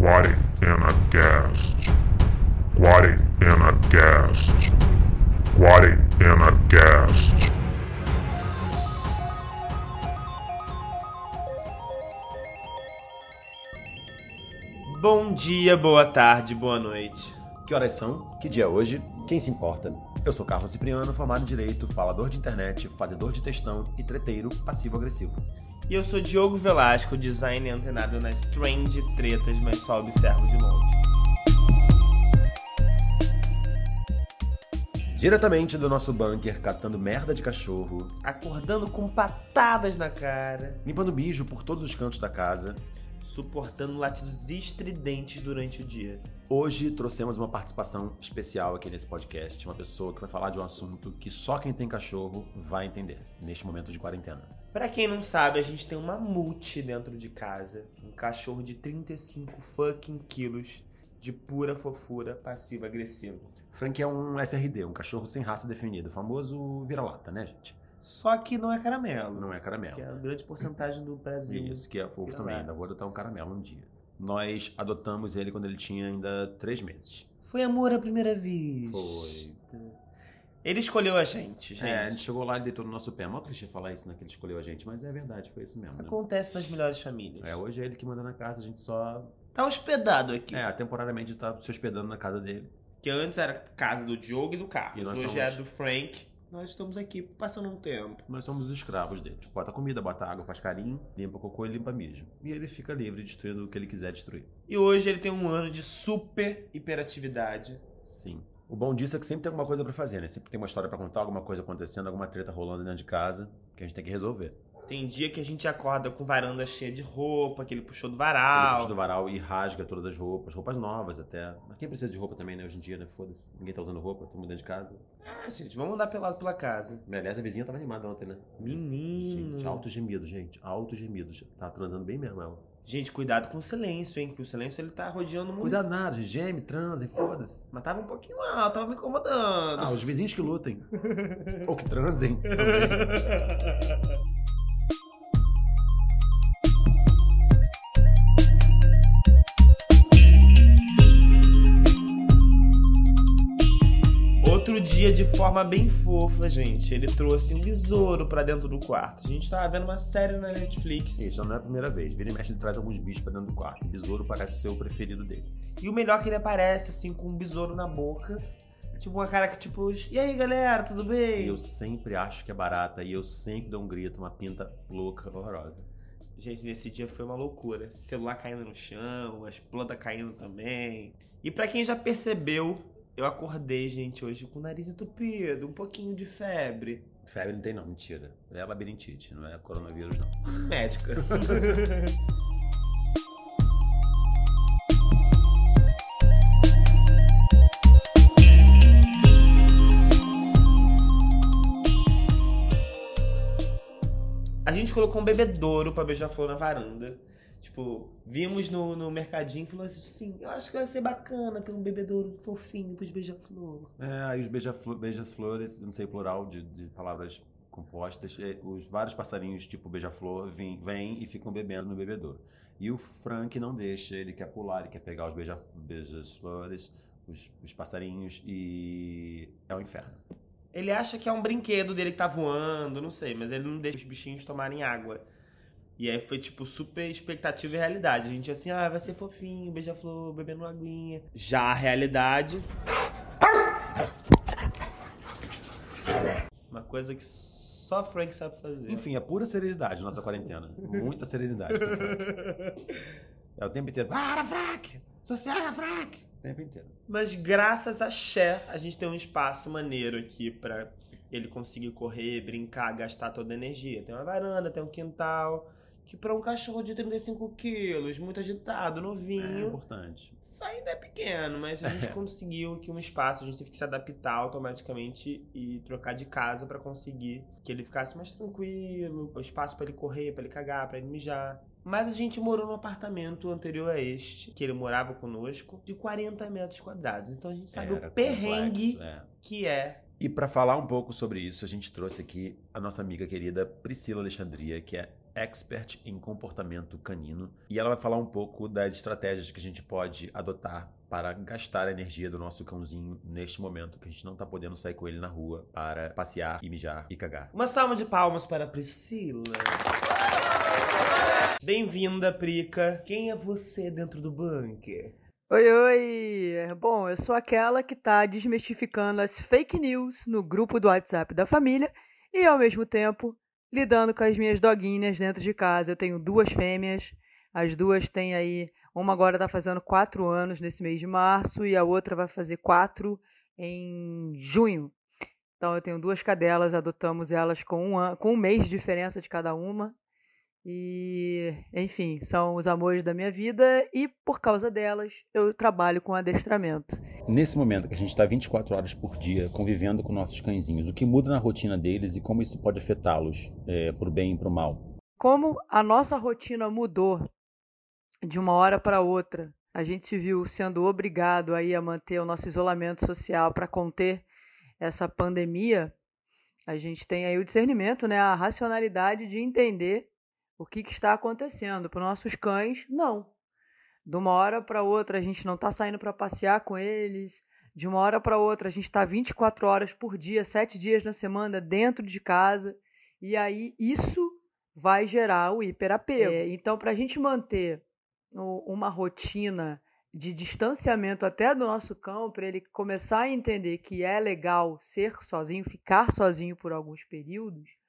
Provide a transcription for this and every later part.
Quarentena Cast. Quarentena Cast. Quarentena Cast. Bom dia, boa tarde, boa noite. Que horas são? Que dia é hoje? Quem se importa? Eu sou Carlos Cipriano, formado em Direito, falador de internet, fazedor de textão e treteiro passivo-agressivo. E eu sou Diogo Velasco, designer antenado nas trend tretas, mas só observo de longe. Diretamente do nosso bunker, catando merda de cachorro, Acordando com patadas na cara, limpando mijo por todos os cantos da casa, suportando latidos estridentes durante o dia. hoje trouxemos uma participação especial aqui nesse podcast. Uma pessoa que vai falar de um assunto que só quem tem cachorro vai entender neste momento de quarentena. Pra quem não sabe, a gente tem uma multi dentro de casa. Um cachorro de 35 fucking quilos de pura fofura passiva-agressiva. Frank é um SRD, um cachorro sem raça definida, o famoso vira-lata, né, gente? Só que não é caramelo. Não é caramelo. Que é a grande porcentagem do Brasil. Isso, que é fofo Vira também. Ainda vou adotar um caramelo um dia. Nós adotamos ele quando ele tinha ainda três meses. Foi amor à primeira vista. Foi. Ele escolheu a gente, gente. É, a gente chegou lá e deitou no nosso pé. Mó clichê falar isso, né? Que ele escolheu a gente, mas é verdade, foi isso mesmo. Né? Acontece nas melhores famílias. É, hoje é ele que manda na casa, a gente só. Tá hospedado aqui. É, temporariamente tá se hospedando na casa dele. Que antes era casa do Diogo e do Carlos. E Hoje somos- é do Frank. Nós estamos aqui passando um tempo. Nós somos os escravos dele. Bota comida, bota água, faz carinho, limpa cocô e limpa mijo. E ele fica livre, destruindo o que ele quiser destruir. E hoje ele tem um ano de super hiperatividade. Sim. O bom disso é que sempre tem alguma coisa pra fazer, né? Sempre tem uma história pra contar, alguma coisa acontecendo, alguma treta rolando dentro de casa que a gente tem que resolver. Tem dia que a gente acorda com varanda cheia de roupa, que ele puxou do Ele varal. puxa do varal e rasga todas as roupas, roupas novas até. Mas quem precisa de roupa também, né? Hoje em dia, né? Foda-se. Ninguém tá usando roupa, todo mundo dentro de casa. Ah, gente, vamos andar pelado pela casa. Aliás, a vizinha tava animada ontem, né? Menino. Gente, alto gemido, gente. Alto gemido. Tava transando bem mesmo ela. Gente, cuidado com o silêncio, hein? Porque o silêncio ele tá rodeando muito. Cuidado nada, gente. Geme, transa e foda-se. Mas tava um pouquinho alto, tava me incomodando. Ah, os vizinhos que lutem. Ou que transem. Outro dia, de forma bem fofa, gente, ele trouxe um besouro pra dentro do quarto. A gente tava vendo uma série na Netflix. Isso não é a primeira vez. Vira e mexe, ele traz alguns bichos pra dentro do quarto. O besouro parece ser o preferido dele. E o melhor é que ele aparece, assim, com um besouro na boca. Tipo, uma cara que, tipo, e aí, galera, tudo bem? eu sempre acho que é barata. E eu sempre dou um grito, uma pinta louca, horrorosa. Gente, nesse dia foi uma loucura. Celular caindo no chão, as plantas caindo também. E pra quem já percebeu, eu acordei, gente, hoje com o nariz entupido, um pouquinho de febre. Febre não tem não, mentira. É labirintite, não é coronavírus não. Médica. A gente colocou um bebedouro pra beija-flor na varanda. Tipo, vimos no, no mercadinho e falou assim: eu acho que vai ser bacana ter um bebedouro fofinho pros beija-flor. É, aí os beija-flo- beijas-flores, não sei plural de, de palavras compostas, é, os vários passarinhos tipo beija-flor vêm vêm e ficam bebendo no bebedouro. E o Frank não deixa, ele quer pular, ele quer pegar os beija- beijas-flores, os, os passarinhos e é o inferno. Ele acha que é um brinquedo dele que tá voando, não sei, mas ele não deixa os bichinhos tomarem água. E aí foi, tipo, super expectativa e realidade. A gente assim, ah, vai ser fofinho, beija-flor, bebendo aguinha. Já a realidade. Uma coisa que só Frank sabe fazer. Enfim, é pura serenidade nossa quarentena. Muita serenidade Frank. É o tempo inteiro. Para, Frank! Sossega, Frank! O tempo inteiro. Mas graças a Cher, a gente tem um espaço maneiro aqui pra ele conseguir correr, brincar, gastar toda a energia. Tem uma varanda, tem um quintal. Que pra um cachorro de 35 quilos, muito agitado, É novinho, importante. ainda é pequeno, mas a gente conseguiu aqui um espaço, a gente teve que se adaptar automaticamente e trocar de casa pra conseguir que ele ficasse mais tranquilo, o espaço pra ele correr, pra ele cagar, pra ele mijar. Mas a gente morou num apartamento anterior a este, que ele morava conosco, de 40 metros quadrados. Então a gente sabe Era o perrengue complexo, é. que é. E para falar um pouco sobre isso, a gente trouxe aqui a nossa amiga querida Priscila Alexandria, que é expert em comportamento canino e ela vai falar um pouco das estratégias que a gente pode adotar para gastar a energia do nosso cãozinho neste momento que a gente não tá podendo sair com ele na rua para passear e mijar e cagar. Uma salva de palmas para a Priscila. Bem-vinda, Prica. Quem é você dentro do bunker? Oi, oi! Bom, eu sou aquela que tá desmistificando as fake news no grupo do WhatsApp da família e, ao mesmo tempo, lidando com as minhas doguinhas dentro de casa. Eu tenho duas fêmeas, as duas têm aí. Uma agora tá fazendo quatro anos nesse mês de março e a outra vai fazer quatro em junho. Então eu tenho duas cadelas, adotamos elas com um, com um mês de diferença de cada uma. E, enfim, são os amores da minha vida e por causa delas eu trabalho com adestramento. Nesse momento que a gente está 24 horas por dia convivendo com nossos cãezinhos, o que muda na rotina deles e como isso pode afetá-los, é, para o bem e para o mal? Como a nossa rotina mudou de uma hora para outra, a gente se viu sendo obrigado aí a manter o nosso isolamento social para conter essa pandemia. A gente tem aí o discernimento, né, a racionalidade de entender o que, que está acontecendo. Para os nossos cães, não. De uma hora para outra, a gente não está saindo para passear com eles. De uma hora para outra, a gente está 24 horas por dia, 7 dias na semana dentro de casa. E aí, isso vai gerar o hiperapego. É, então, para a gente manter uma rotina de distanciamento até do nosso cão, para ele começar a entender que é legal ser sozinho, ficar sozinho por alguns períodos,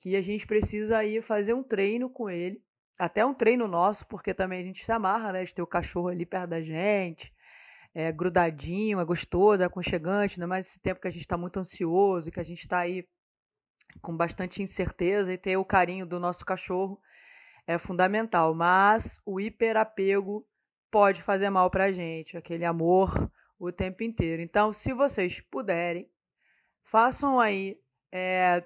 que a gente precisa ir fazer um treino com ele, até um treino nosso, porque também a gente se amarra, né, de ter o cachorro ali perto da gente, é grudadinho, é gostoso, é aconchegante, ainda mais esse tempo que a gente está muito ansioso, que a gente está aí com bastante incerteza e ter o carinho do nosso cachorro é fundamental, mas o hiperapego pode fazer mal para a gente, aquele amor o tempo inteiro. Então, se vocês puderem, façam aí é,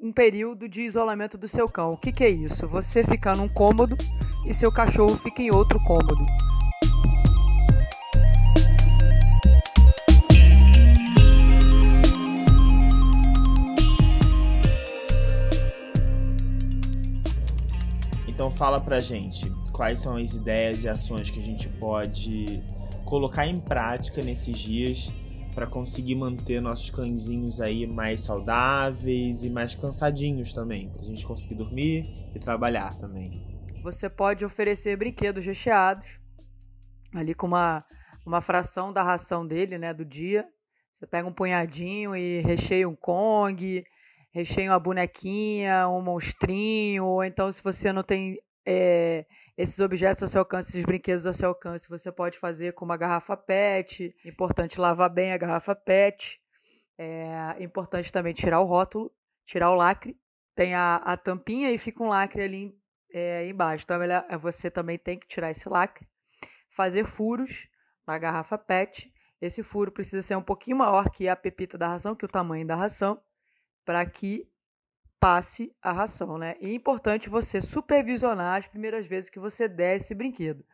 um período de isolamento do seu cão. O que, que é isso? Você fica num cômodo e seu cachorro fica em outro cômodo. Então fala pra gente quais são as ideias e ações que a gente pode colocar em prática nesses dias para conseguir manter nossos cãezinhos aí mais saudáveis e mais cansadinhos também, para a gente conseguir dormir e trabalhar também. Você pode oferecer brinquedos recheados, ali com uma, uma fração da ração dele, né, do dia. Você pega um punhadinho e recheia um Kong, recheia uma bonequinha, um monstrinho, ou então se você não tem é, esses objetos ao seu alcance, esses brinquedos ao seu alcance, você pode fazer com uma garrafa PET. Importante lavar bem a garrafa PET. É importante também tirar o rótulo, tirar o lacre. Tem a, a tampinha e fica um lacre ali é, embaixo. Então é você também tem que tirar esse lacre. Fazer furos na garrafa PET. Esse furo precisa ser um pouquinho maior que a pepita da ração, que o tamanho da ração, para que passe a ração, né? E é importante você supervisionar as primeiras vezes que você der esse brinquedo.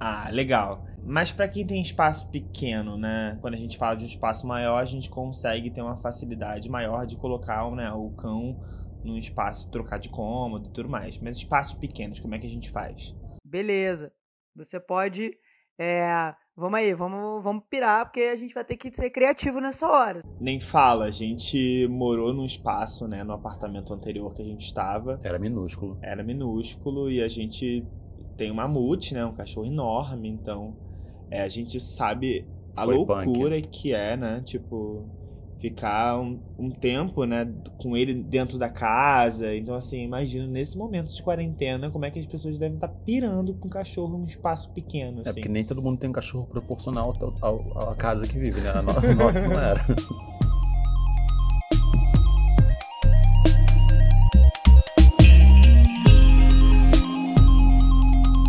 Ah, legal. Mas para quem tem espaço pequeno, né? Quando a gente fala de um espaço maior, a gente consegue ter uma facilidade maior de colocar né, o cão num espaço, trocar de cômodo e tudo mais. Mas espaços pequenos, como é que a gente faz? Beleza. Você pode é, Vamos aí, vamos, vamos pirar, porque a gente vai ter que ser criativo nessa hora. Nem fala, a gente morou num espaço, né, no apartamento anterior que a gente estava. Era minúsculo. Era minúsculo e a gente tem uma mute, né, um cachorro enorme, então é, a gente sabe a Foi loucura punk. que é, né, tipo ficar um, um, tempo, né, com ele dentro da casa. Então, assim, imagino nesse momento de quarentena como é que as pessoas devem estar tá pirando com um cachorro num espaço pequeno. É assim. porque nem todo mundo tem um cachorro proporcional à casa que vive, né? A nossa não era.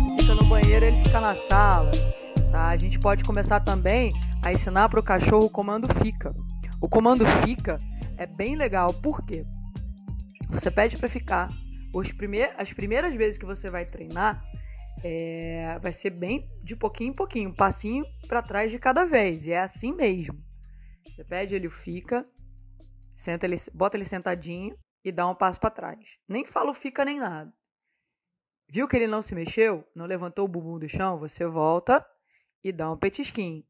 Se fica no banheiro, ele fica na sala. Tá? A gente pode começar também a ensinar para o cachorro o comando fica. O comando fica é bem legal, por quê? Você pede para ficar. Os primeir, as primeiras vezes que você vai treinar, é, vai ser bem de pouquinho em pouquinho, um passinho para trás de cada vez. E é assim mesmo. Você pede, ele fica, senta ele, bota ele sentadinho e dá um passo para trás. Nem fala fica nem nada. Viu que ele não se mexeu? Não levantou o bumbum do chão? Você volta e dá um petisquinho.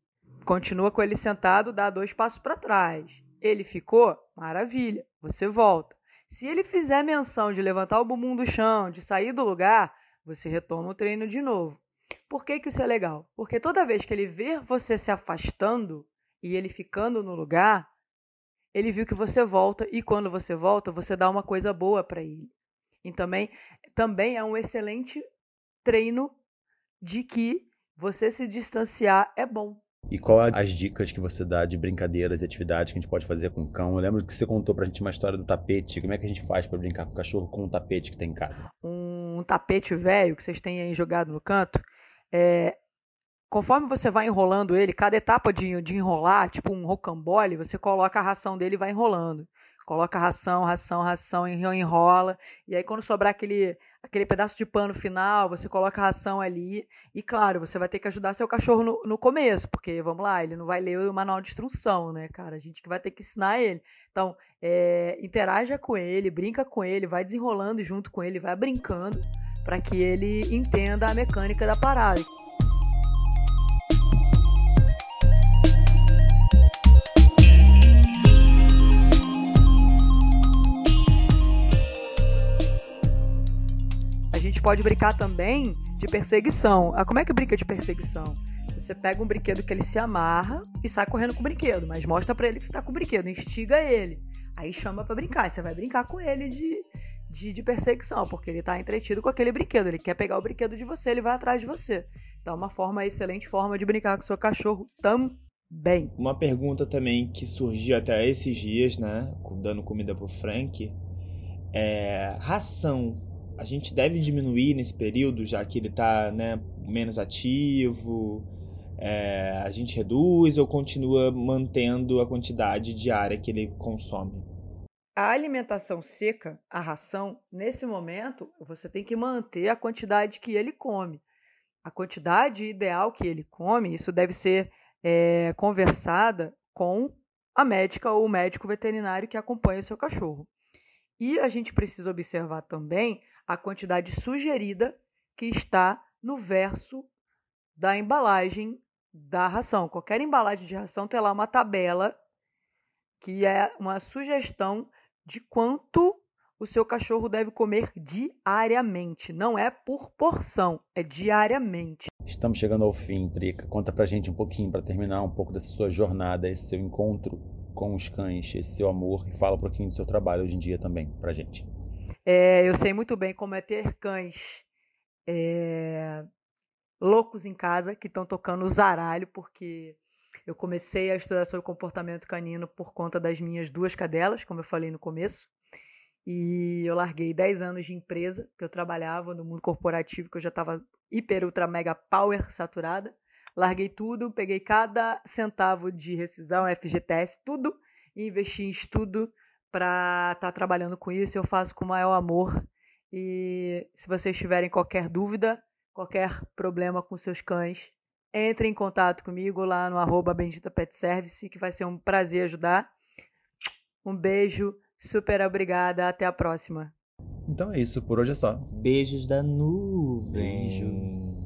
Continua com ele sentado, dá dois passos para trás. Ele ficou? Maravilha. Você volta. Se ele fizer menção de levantar o bumbum do chão, de sair do lugar, você retoma o treino de novo. Por que, que isso é legal? Porque toda vez que ele ver você se afastando e ele ficando no lugar, ele viu que você volta e quando você volta, você dá uma coisa boa para ele. E também, também é um excelente treino de que você se distanciar é bom. E qual as dicas que você dá de brincadeiras e atividades que a gente pode fazer com o cão? Eu lembro que você contou pra gente uma história do tapete. Como é que a gente faz para brincar com o cachorro com um tapete que tem em casa? Um tapete velho que vocês têm aí jogado no canto, é, conforme você vai enrolando ele, cada etapa de, de enrolar, tipo um rocambole, você coloca a ração dele e vai enrolando. Coloca ração, ração, ração, enrola. E aí, quando sobrar aquele, aquele pedaço de pano final, você coloca a ração ali. E claro, você vai ter que ajudar seu cachorro no, no começo, porque vamos lá, ele não vai ler o manual de instrução, né, cara? A gente que vai ter que ensinar ele. Então, é, interaja com ele, brinca com ele, vai desenrolando junto com ele, vai brincando para que ele entenda a mecânica da parada. Pode brincar também de perseguição. Ah, como é que brinca de perseguição? Você pega um brinquedo que ele se amarra e sai correndo com o brinquedo, mas mostra para ele que você tá com o brinquedo, instiga ele. Aí chama para brincar, você vai brincar com ele de de, de perseguição, porque ele está entretido com aquele brinquedo. Ele quer pegar o brinquedo de você, ele vai atrás de você. Então, é uma forma, excelente forma de brincar com seu cachorro também. Uma pergunta também que surgiu até esses dias, né? Dando comida pro Frank. É, ração. A gente deve diminuir nesse período, já que ele está né, menos ativo? É, a gente reduz ou continua mantendo a quantidade diária que ele consome? a alimentação seca, a ração, nesse momento, você tem que manter a quantidade que ele come. A quantidade ideal que ele come, isso deve ser é, conversada com a médica ou o médico veterinário que acompanha o seu cachorro. E a gente precisa observar também a quantidade sugerida que está no verso da embalagem da ração. Qualquer embalagem de ração tem lá uma tabela que é uma sugestão de quanto o seu cachorro deve comer diariamente. Não é por porção, é diariamente. Estamos chegando ao fim, Trica. Conta pra gente um pouquinho, para terminar um pouco dessa sua jornada, esse seu encontro com os cães, esse seu amor. E fala um pouquinho do seu trabalho hoje em dia também, pra gente. É, eu sei muito bem como é ter cães é, loucos em casa que estão tocando o zaralho, porque eu comecei a estudar sobre comportamento canino por conta das minhas duas cadelas, como eu falei no começo. E eu larguei 10 anos de empresa, que eu trabalhava no mundo corporativo, que eu já estava hiper, ultra, mega power saturada. Larguei tudo, peguei cada centavo de rescisão, FGTS, tudo, e investi em estudo para estar tá trabalhando com isso. Eu faço com o maior amor. E se vocês tiverem qualquer dúvida, qualquer problema com seus cães, entre em contato comigo lá no arroba Bendita Pet Service, que vai ser um prazer ajudar. Um beijo, super obrigada, até a próxima. Então é isso, por hoje é só. Beijos da nuvem. Beijos.